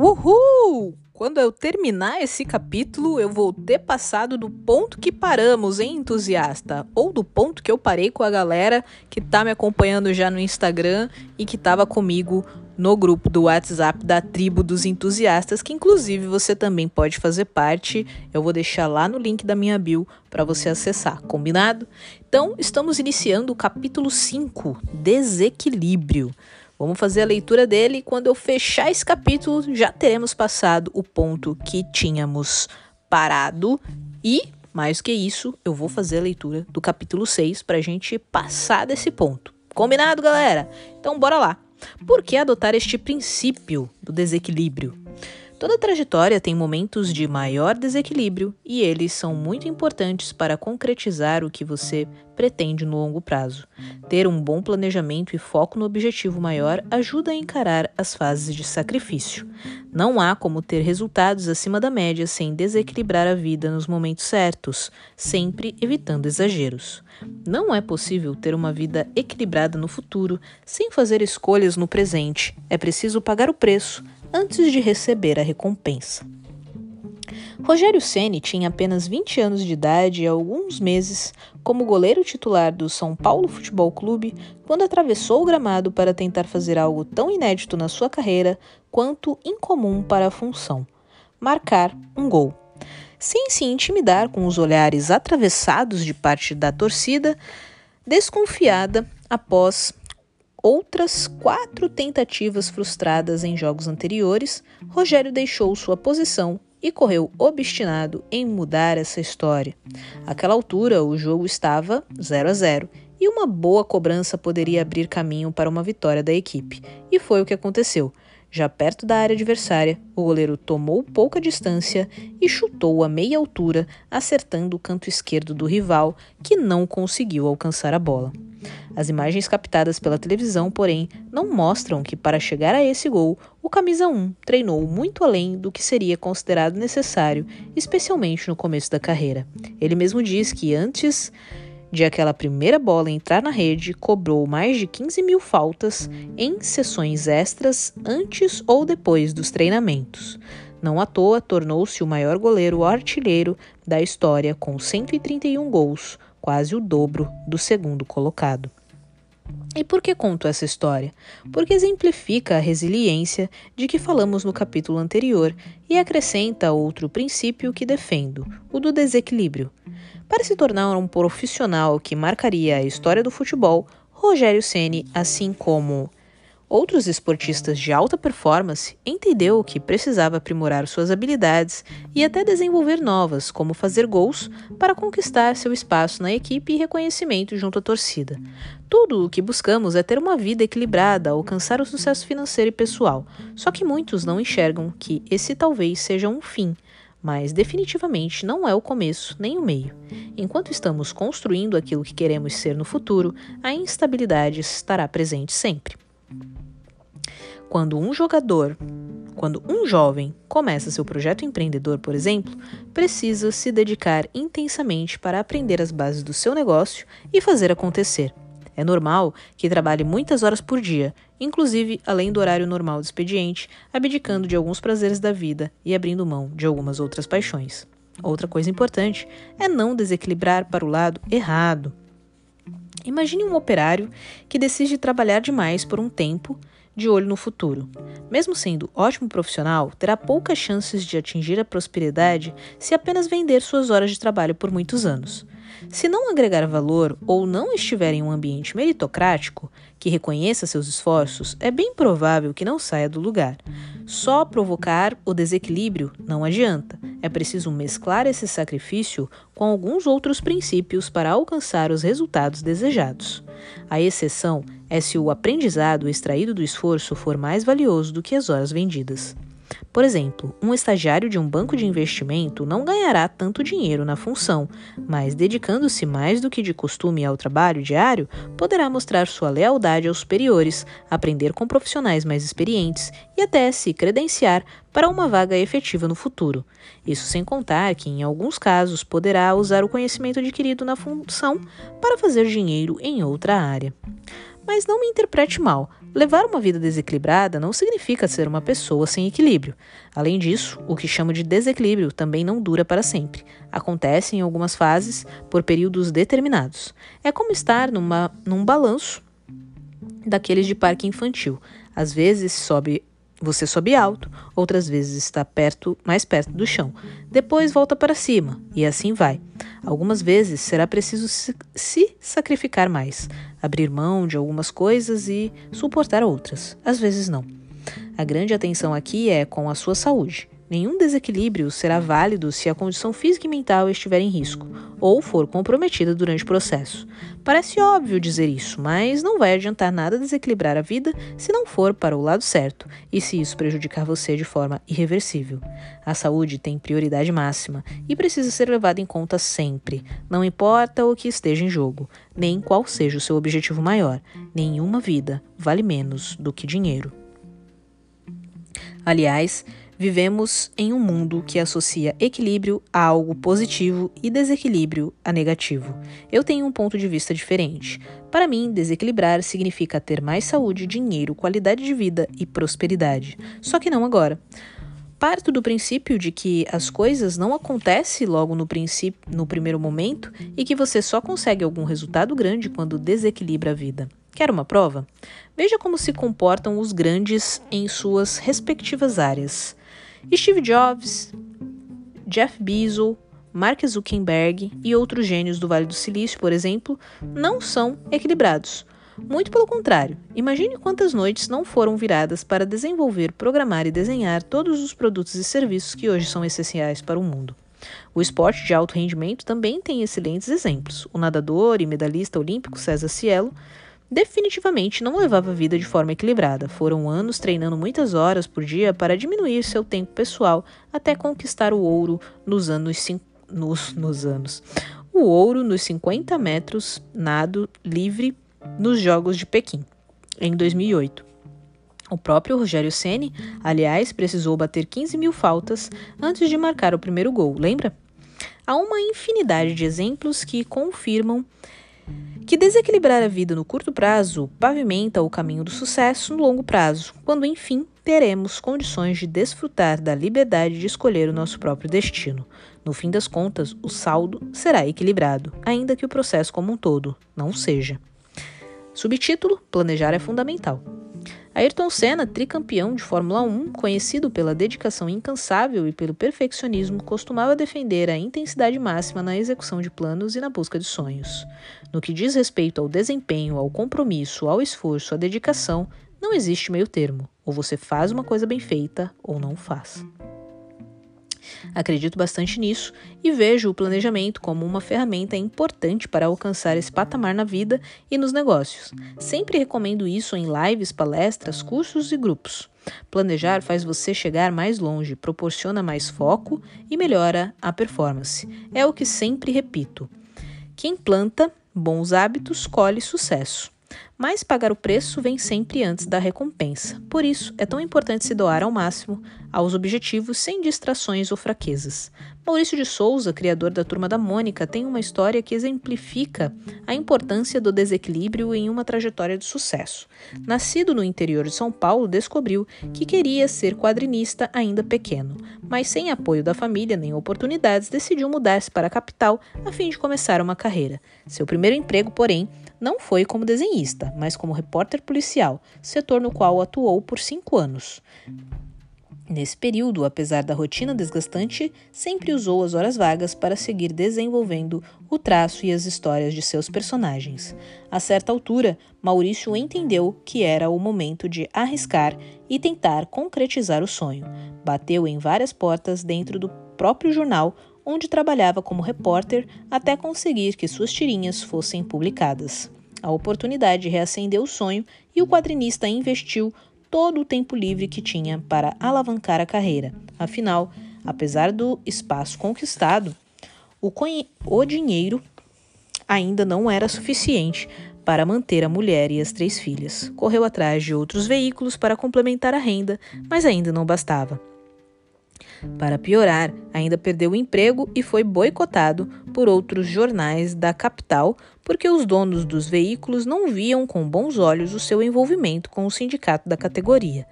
Uhul! Quando eu terminar esse capítulo, eu vou ter passado do ponto que paramos, hein, entusiasta? Ou do ponto que eu parei com a galera que tá me acompanhando já no Instagram e que tava comigo no grupo do WhatsApp da tribo dos entusiastas, que inclusive você também pode fazer parte. Eu vou deixar lá no link da minha bio para você acessar, combinado? Então, estamos iniciando o capítulo 5, Desequilíbrio. Vamos fazer a leitura dele e quando eu fechar esse capítulo já teremos passado o ponto que tínhamos parado e mais que isso, eu vou fazer a leitura do capítulo 6 para a gente passar desse ponto. Combinado, galera? Então bora lá. Por que adotar este princípio do desequilíbrio? Toda trajetória tem momentos de maior desequilíbrio e eles são muito importantes para concretizar o que você pretende no longo prazo. Ter um bom planejamento e foco no objetivo maior ajuda a encarar as fases de sacrifício. Não há como ter resultados acima da média sem desequilibrar a vida nos momentos certos, sempre evitando exageros. Não é possível ter uma vida equilibrada no futuro sem fazer escolhas no presente. É preciso pagar o preço antes de receber a recompensa. Rogério Ceni tinha apenas 20 anos de idade e alguns meses como goleiro titular do São Paulo Futebol Clube quando atravessou o gramado para tentar fazer algo tão inédito na sua carreira quanto incomum para a função: marcar um gol. Sem se intimidar com os olhares atravessados de parte da torcida, desconfiada após outras quatro tentativas frustradas em jogos anteriores, Rogério deixou sua posição e correu obstinado em mudar essa história. Àquela altura, o jogo estava 0 a 0 e uma boa cobrança poderia abrir caminho para uma vitória da equipe. E foi o que aconteceu. Já perto da área adversária, o goleiro tomou pouca distância e chutou a meia altura, acertando o canto esquerdo do rival, que não conseguiu alcançar a bola. As imagens captadas pela televisão, porém, não mostram que para chegar a esse gol, o camisa 1 treinou muito além do que seria considerado necessário, especialmente no começo da carreira. Ele mesmo diz que antes de aquela primeira bola entrar na rede, cobrou mais de 15 mil faltas em sessões extras antes ou depois dos treinamentos. Não à toa, tornou-se o maior goleiro artilheiro da história, com 131 gols, quase o dobro do segundo colocado. E por que conto essa história? Porque exemplifica a resiliência de que falamos no capítulo anterior e acrescenta outro princípio que defendo, o do desequilíbrio. Para se tornar um profissional que marcaria a história do futebol, Rogério Ceni, assim como outros esportistas de alta performance, entendeu que precisava aprimorar suas habilidades e até desenvolver novas, como fazer gols, para conquistar seu espaço na equipe e reconhecimento junto à torcida. Tudo o que buscamos é ter uma vida equilibrada, alcançar o sucesso financeiro e pessoal. Só que muitos não enxergam que esse talvez seja um fim mas definitivamente não é o começo nem o meio. Enquanto estamos construindo aquilo que queremos ser no futuro, a instabilidade estará presente sempre. Quando um jogador, quando um jovem começa seu projeto empreendedor, por exemplo, precisa se dedicar intensamente para aprender as bases do seu negócio e fazer acontecer. É normal que trabalhe muitas horas por dia, inclusive além do horário normal do expediente, abdicando de alguns prazeres da vida e abrindo mão de algumas outras paixões. Outra coisa importante é não desequilibrar para o lado errado. Imagine um operário que decide trabalhar demais por um tempo de olho no futuro. Mesmo sendo ótimo profissional, terá poucas chances de atingir a prosperidade se apenas vender suas horas de trabalho por muitos anos. Se não agregar valor ou não estiver em um ambiente meritocrático que reconheça seus esforços, é bem provável que não saia do lugar. Só provocar o desequilíbrio não adianta. É preciso mesclar esse sacrifício com alguns outros princípios para alcançar os resultados desejados. A exceção é se o aprendizado extraído do esforço for mais valioso do que as horas vendidas. Por exemplo, um estagiário de um banco de investimento não ganhará tanto dinheiro na função, mas dedicando-se mais do que de costume ao trabalho diário, poderá mostrar sua lealdade aos superiores, aprender com profissionais mais experientes e até se credenciar para uma vaga efetiva no futuro. Isso sem contar que, em alguns casos, poderá usar o conhecimento adquirido na função para fazer dinheiro em outra área. Mas não me interprete mal. Levar uma vida desequilibrada não significa ser uma pessoa sem equilíbrio. Além disso, o que chamo de desequilíbrio também não dura para sempre. Acontece em algumas fases, por períodos determinados. É como estar numa, num balanço daqueles de parque infantil. Às vezes sobe você sobe alto, outras vezes está perto, mais perto do chão. Depois volta para cima e assim vai. Algumas vezes será preciso se, sacrificar mais, abrir mão de algumas coisas e suportar outras. Às vezes não. A grande atenção aqui é com a sua saúde. Nenhum desequilíbrio será válido se a condição física e mental estiver em risco ou for comprometida durante o processo. Parece óbvio dizer isso, mas não vai adiantar nada desequilibrar a vida se não for para o lado certo e se isso prejudicar você de forma irreversível. A saúde tem prioridade máxima e precisa ser levada em conta sempre, não importa o que esteja em jogo, nem qual seja o seu objetivo maior. Nenhuma vida vale menos do que dinheiro. Aliás, Vivemos em um mundo que associa equilíbrio a algo positivo e desequilíbrio a negativo. Eu tenho um ponto de vista diferente. Para mim, desequilibrar significa ter mais saúde, dinheiro, qualidade de vida e prosperidade. Só que não agora. Parto do princípio de que as coisas não acontecem logo no, no primeiro momento e que você só consegue algum resultado grande quando desequilibra a vida. Quer uma prova? Veja como se comportam os grandes em suas respectivas áreas. Steve Jobs, Jeff Bezos, Mark Zuckerberg e outros gênios do Vale do Silício, por exemplo, não são equilibrados. Muito pelo contrário, imagine quantas noites não foram viradas para desenvolver, programar e desenhar todos os produtos e serviços que hoje são essenciais para o mundo. O esporte de alto rendimento também tem excelentes exemplos. O nadador e medalhista olímpico César Cielo definitivamente não levava a vida de forma equilibrada. Foram anos treinando muitas horas por dia para diminuir seu tempo pessoal até conquistar o ouro nos anos nos, nos anos. O ouro nos 50 metros nado livre nos Jogos de Pequim, em 2008. O próprio Rogério Ceni, aliás, precisou bater 15 mil faltas antes de marcar o primeiro gol, lembra? Há uma infinidade de exemplos que confirmam que desequilibrar a vida no curto prazo pavimenta o caminho do sucesso no longo prazo, quando enfim teremos condições de desfrutar da liberdade de escolher o nosso próprio destino. No fim das contas, o saldo será equilibrado, ainda que o processo como um todo não seja. Subtítulo: Planejar é fundamental. Ayrton Senna, tricampeão de Fórmula 1, conhecido pela dedicação incansável e pelo perfeccionismo, costumava defender a intensidade máxima na execução de planos e na busca de sonhos. No que diz respeito ao desempenho, ao compromisso, ao esforço, à dedicação, não existe meio termo. Ou você faz uma coisa bem feita ou não faz. Acredito bastante nisso e vejo o planejamento como uma ferramenta importante para alcançar esse patamar na vida e nos negócios. Sempre recomendo isso em lives, palestras, cursos e grupos. Planejar faz você chegar mais longe, proporciona mais foco e melhora a performance. É o que sempre repito. Quem planta bons hábitos colhe sucesso. Mas pagar o preço vem sempre antes da recompensa. Por isso, é tão importante se doar ao máximo aos objetivos sem distrações ou fraquezas. Maurício de Souza, criador da Turma da Mônica, tem uma história que exemplifica a importância do desequilíbrio em uma trajetória de sucesso. Nascido no interior de São Paulo, descobriu que queria ser quadrinista ainda pequeno, mas sem apoio da família nem oportunidades, decidiu mudar-se para a capital a fim de começar uma carreira. Seu primeiro emprego, porém, não foi como desenhista, mas como repórter policial, setor no qual atuou por cinco anos. Nesse período, apesar da rotina desgastante, sempre usou as horas vagas para seguir desenvolvendo o traço e as histórias de seus personagens. A certa altura, Maurício entendeu que era o momento de arriscar e tentar concretizar o sonho. Bateu em várias portas dentro do próprio jornal onde trabalhava como repórter até conseguir que suas tirinhas fossem publicadas. A oportunidade reacendeu o sonho e o quadrinista investiu todo o tempo livre que tinha para alavancar a carreira. Afinal, apesar do espaço conquistado, o, o dinheiro ainda não era suficiente para manter a mulher e as três filhas. Correu atrás de outros veículos para complementar a renda, mas ainda não bastava. Para piorar, ainda perdeu o emprego e foi boicotado por outros jornais da capital porque os donos dos veículos não viam com bons olhos o seu envolvimento com o sindicato da categoria.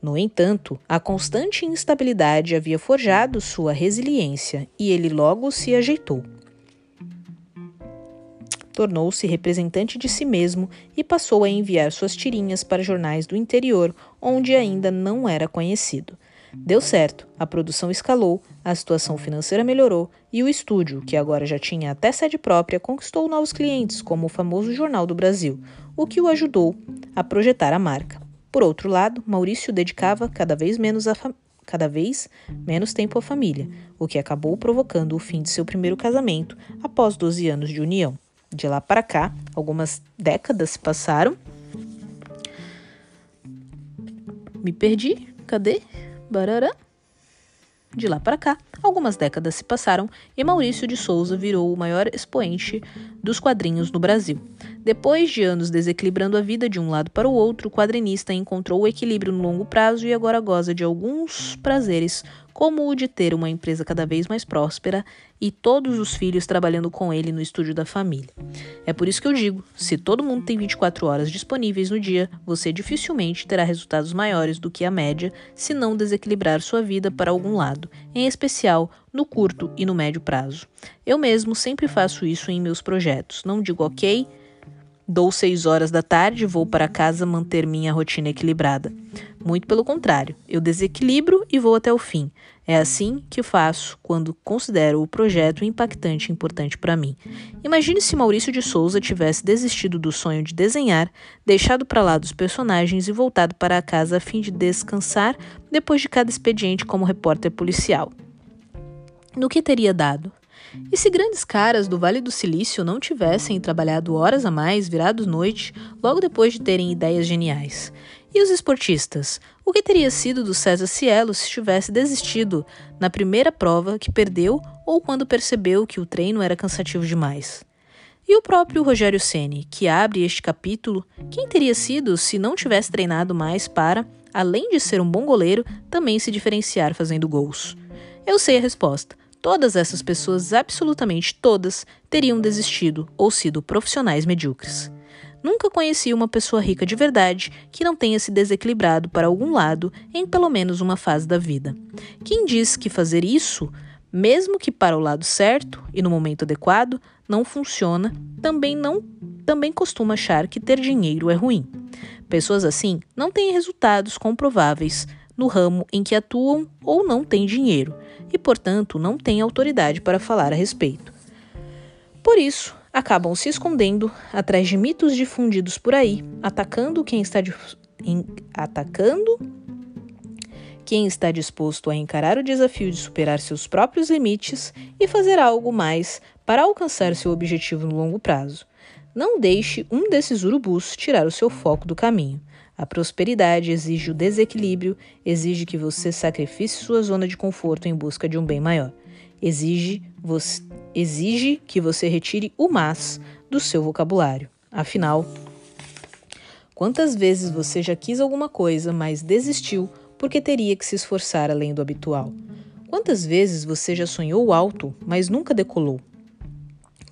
No entanto, a constante instabilidade havia forjado sua resiliência e ele logo se ajeitou. Tornou-se representante de si mesmo e passou a enviar suas tirinhas para jornais do interior, onde ainda não era conhecido. Deu certo, a produção escalou, a situação financeira melhorou e o estúdio, que agora já tinha até sede própria, conquistou novos clientes, como o famoso Jornal do Brasil, o que o ajudou a projetar a marca. Por outro lado, Maurício dedicava cada vez menos a cada vez menos tempo à família, o que acabou provocando o fim de seu primeiro casamento após 12 anos de união. De lá para cá, algumas décadas se passaram. Me perdi. Cadê? Barará. De lá para cá, algumas décadas se passaram e Maurício de Souza virou o maior expoente dos quadrinhos no Brasil. Depois de anos desequilibrando a vida de um lado para o outro, o quadrinista encontrou o equilíbrio no longo prazo e agora goza de alguns prazeres, como o de ter uma empresa cada vez mais próspera e todos os filhos trabalhando com ele no estúdio da família. É por isso que eu digo: se todo mundo tem 24 horas disponíveis no dia, você dificilmente terá resultados maiores do que a média se não desequilibrar sua vida para algum lado, em especial no curto e no médio prazo. Eu mesmo sempre faço isso em meus projetos. Não digo ok, Dou seis horas da tarde, vou para casa manter minha rotina equilibrada. Muito pelo contrário, eu desequilibro e vou até o fim. É assim que faço quando considero o projeto impactante e importante para mim. Imagine se Maurício de Souza tivesse desistido do sonho de desenhar, deixado para lá dos personagens e voltado para a casa a fim de descansar depois de cada expediente como repórter policial. No que teria dado? E se grandes caras do Vale do Silício não tivessem trabalhado horas a mais, virados noite, logo depois de terem ideias geniais? E os esportistas? O que teria sido do César Cielo se tivesse desistido na primeira prova que perdeu ou quando percebeu que o treino era cansativo demais? E o próprio Rogério Ceni, que abre este capítulo, quem teria sido se não tivesse treinado mais para, além de ser um bom goleiro, também se diferenciar fazendo gols? Eu sei a resposta. Todas essas pessoas, absolutamente todas, teriam desistido ou sido profissionais medíocres. Nunca conheci uma pessoa rica de verdade que não tenha se desequilibrado para algum lado em pelo menos uma fase da vida. Quem diz que fazer isso, mesmo que para o lado certo e no momento adequado, não funciona, também não também costuma achar que ter dinheiro é ruim. Pessoas assim não têm resultados comprováveis no ramo em que atuam ou não têm dinheiro e, portanto, não têm autoridade para falar a respeito. Por isso, acabam se escondendo atrás de mitos difundidos por aí, atacando quem está atacando quem está disposto a encarar o desafio de superar seus próprios limites e fazer algo mais para alcançar seu objetivo no longo prazo. Não deixe um desses urubus tirar o seu foco do caminho. A prosperidade exige o desequilíbrio, exige que você sacrifique sua zona de conforto em busca de um bem maior. Exige, você, exige que você retire o mas do seu vocabulário. Afinal, quantas vezes você já quis alguma coisa, mas desistiu porque teria que se esforçar além do habitual? Quantas vezes você já sonhou alto, mas nunca decolou?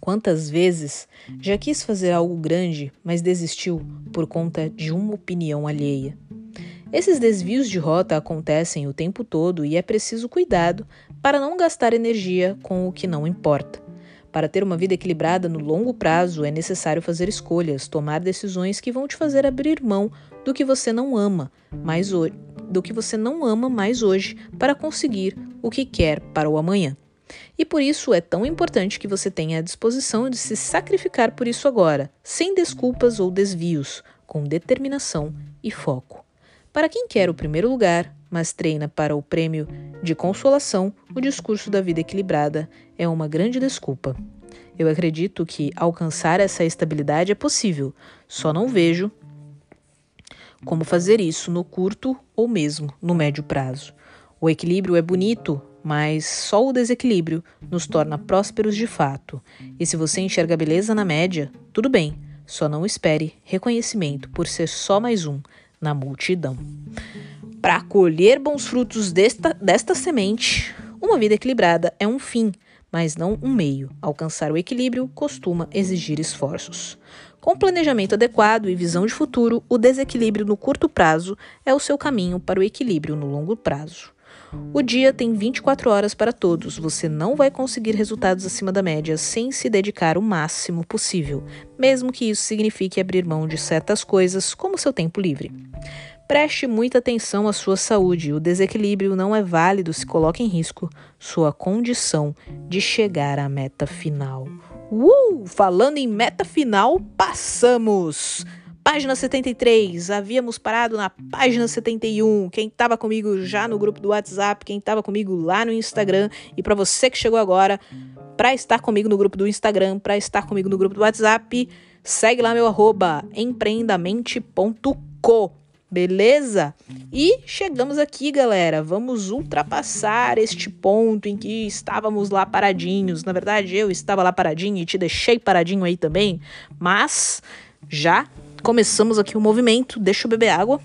Quantas vezes já quis fazer algo grande, mas desistiu por conta de uma opinião alheia? Esses desvios de rota acontecem o tempo todo e é preciso cuidado para não gastar energia com o que não importa. Para ter uma vida equilibrada no longo prazo, é necessário fazer escolhas, tomar decisões que vão te fazer abrir mão do que você não ama mais hoje, do que você não ama mais hoje para conseguir o que quer para o amanhã. E por isso é tão importante que você tenha a disposição de se sacrificar por isso agora, sem desculpas ou desvios, com determinação e foco. Para quem quer o primeiro lugar, mas treina para o prêmio de consolação, o discurso da vida equilibrada é uma grande desculpa. Eu acredito que alcançar essa estabilidade é possível, só não vejo como fazer isso no curto ou mesmo no médio prazo. O equilíbrio é bonito, mas só o desequilíbrio nos torna prósperos de fato. E se você enxerga beleza na média, tudo bem, só não espere reconhecimento por ser só mais um na multidão. Para colher bons frutos desta, desta semente, uma vida equilibrada é um fim, mas não um meio. Alcançar o equilíbrio costuma exigir esforços. Com planejamento adequado e visão de futuro, o desequilíbrio no curto prazo é o seu caminho para o equilíbrio no longo prazo. O dia tem 24 horas para todos. Você não vai conseguir resultados acima da média sem se dedicar o máximo possível, mesmo que isso signifique abrir mão de certas coisas, como seu tempo livre. Preste muita atenção à sua saúde. O desequilíbrio não é válido se coloca em risco sua condição de chegar à meta final. Uh! Falando em meta final, passamos! Página 73, havíamos parado na página 71. Quem estava comigo já no grupo do WhatsApp, quem estava comigo lá no Instagram e para você que chegou agora, para estar comigo no grupo do Instagram, para estar comigo no grupo do WhatsApp, segue lá meu arroba empreendamente.co. Beleza? E chegamos aqui, galera. Vamos ultrapassar este ponto em que estávamos lá paradinhos. Na verdade, eu estava lá paradinho e te deixei paradinho aí também. Mas já começamos aqui o movimento. Deixa eu beber água.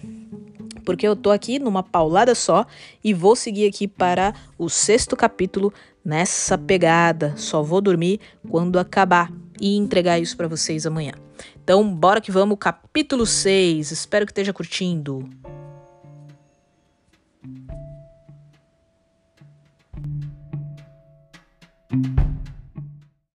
Porque eu tô aqui numa paulada só e vou seguir aqui para o sexto capítulo nessa pegada. Só vou dormir quando acabar e entregar isso para vocês amanhã. Então, bora que vamos, capítulo 6. Espero que esteja curtindo.